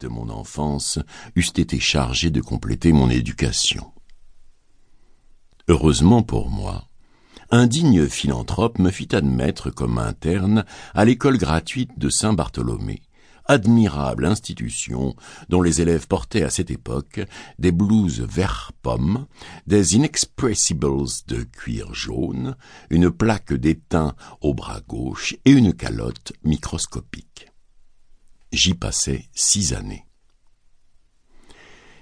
de mon enfance eussent été chargées de compléter mon éducation. Heureusement pour moi, un digne philanthrope me fit admettre comme interne à l'école gratuite de Saint-Bartholomé, admirable institution dont les élèves portaient à cette époque des blouses vert pomme, des inexpressibles de cuir jaune, une plaque d'étain au bras gauche et une calotte microscopique. J'y passais six années.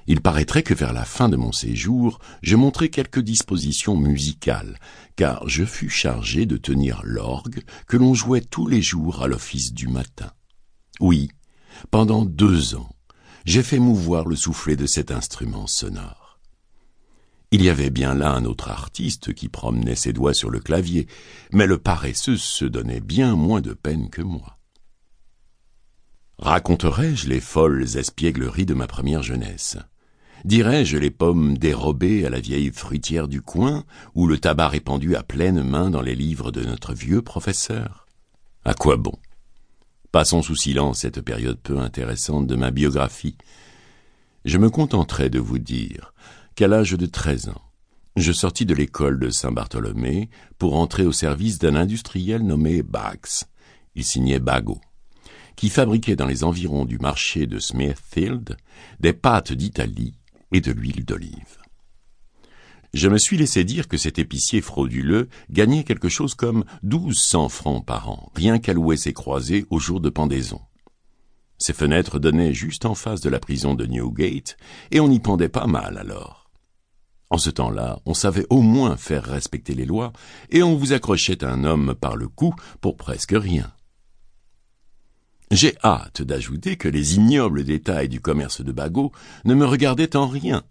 Il paraîtrait que vers la fin de mon séjour, je montrai quelques dispositions musicales, car je fus chargé de tenir l'orgue que l'on jouait tous les jours à l'office du matin. Oui, pendant deux ans, j'ai fait mouvoir le soufflet de cet instrument sonore. Il y avait bien là un autre artiste qui promenait ses doigts sur le clavier, mais le paresseux se donnait bien moins de peine que moi. Raconterai-je les folles espiègleries de ma première jeunesse? Dirais-je les pommes dérobées à la vieille fruitière du coin, ou le tabac répandu à pleine main dans les livres de notre vieux professeur? À quoi bon? Passons sous silence cette période peu intéressante de ma biographie. Je me contenterai de vous dire qu'à l'âge de treize ans, je sortis de l'école de Saint-Bartholomé pour entrer au service d'un industriel nommé Bax. Il signait Bagot qui fabriquait dans les environs du marché de Smithfield des pâtes d'Italie et de l'huile d'olive. Je me suis laissé dire que cet épicier frauduleux gagnait quelque chose comme douze cents francs par an, rien qu'à louer ses croisées au jour de pendaison. Ses fenêtres donnaient juste en face de la prison de Newgate, et on y pendait pas mal alors. En ce temps-là, on savait au moins faire respecter les lois, et on vous accrochait un homme par le cou pour presque rien. J'ai hâte d'ajouter que les ignobles détails du commerce de Bagot ne me regardaient en rien.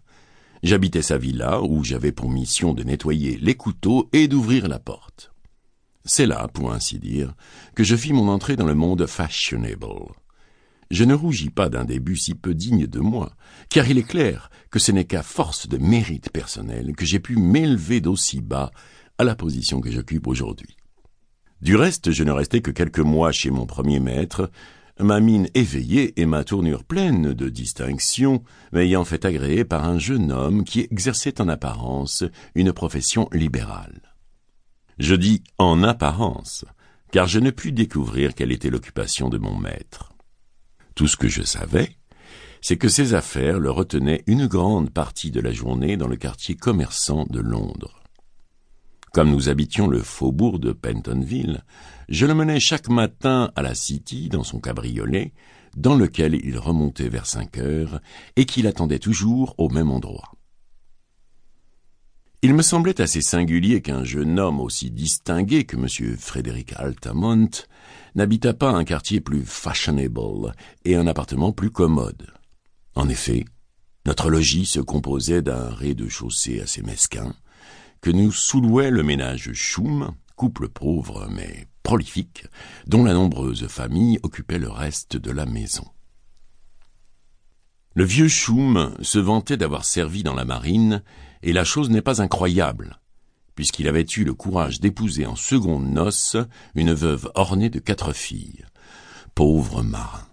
J'habitais sa villa où j'avais pour mission de nettoyer les couteaux et d'ouvrir la porte. C'est là, pour ainsi dire, que je fis mon entrée dans le monde fashionable. Je ne rougis pas d'un début si peu digne de moi, car il est clair que ce n'est qu'à force de mérite personnel que j'ai pu m'élever d'aussi bas à la position que j'occupe aujourd'hui. Du reste, je ne restais que quelques mois chez mon premier maître, ma mine éveillée et ma tournure pleine de distinction m'ayant fait agréer par un jeune homme qui exerçait en apparence une profession libérale. Je dis en apparence, car je ne pus découvrir quelle était l'occupation de mon maître. Tout ce que je savais, c'est que ses affaires le retenaient une grande partie de la journée dans le quartier commerçant de Londres. Comme nous habitions le faubourg de Pentonville, je le menais chaque matin à la City dans son cabriolet, dans lequel il remontait vers cinq heures et qu'il attendait toujours au même endroit. Il me semblait assez singulier qu'un jeune homme aussi distingué que M. Frédéric Altamont n'habitât pas un quartier plus fashionable et un appartement plus commode. En effet, notre logis se composait d'un rez-de-chaussée assez mesquin, que nous soulouait le ménage Choum, couple pauvre mais prolifique, dont la nombreuse famille occupait le reste de la maison. Le vieux Choum se vantait d'avoir servi dans la marine, et la chose n'est pas incroyable, puisqu'il avait eu le courage d'épouser en seconde noces une veuve ornée de quatre filles. Pauvre marin.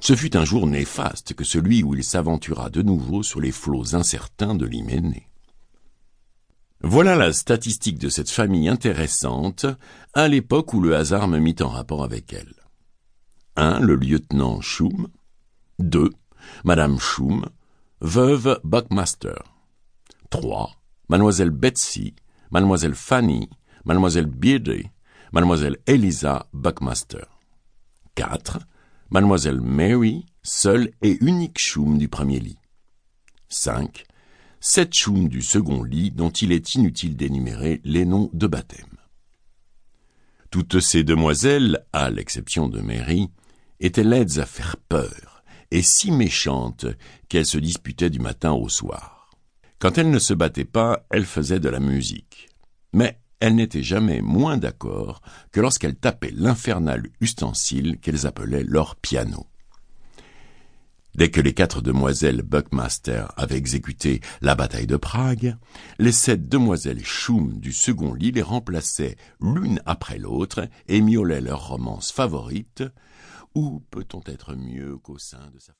Ce fut un jour néfaste que celui où il s'aventura de nouveau sur les flots incertains de l'Hyménée. Voilà la statistique de cette famille intéressante à l'époque où le hasard me mit en rapport avec elle. 1. Le lieutenant Schum. 2. Madame Schum, veuve Buckmaster. 3. Mademoiselle Betsy, Mademoiselle Fanny, Mademoiselle Beardy, Mademoiselle Eliza Buckmaster. 4. Mademoiselle Mary, seule et unique Schum du premier lit. 5 sept choums du second lit dont il est inutile d'énumérer les noms de baptême. Toutes ces demoiselles, à l'exception de Mary, étaient laides à faire peur, et si méchantes qu'elles se disputaient du matin au soir. Quand elles ne se battaient pas, elles faisaient de la musique. Mais elles n'étaient jamais moins d'accord que lorsqu'elles tapaient l'infernal ustensile qu'elles appelaient leur piano. Dès que les quatre demoiselles Buckmaster avaient exécuté la bataille de Prague, les sept demoiselles Schum du second lit les remplaçaient l'une après l'autre et miaulaient leur romance favorite. Où peut-on être mieux qu'au sein de sa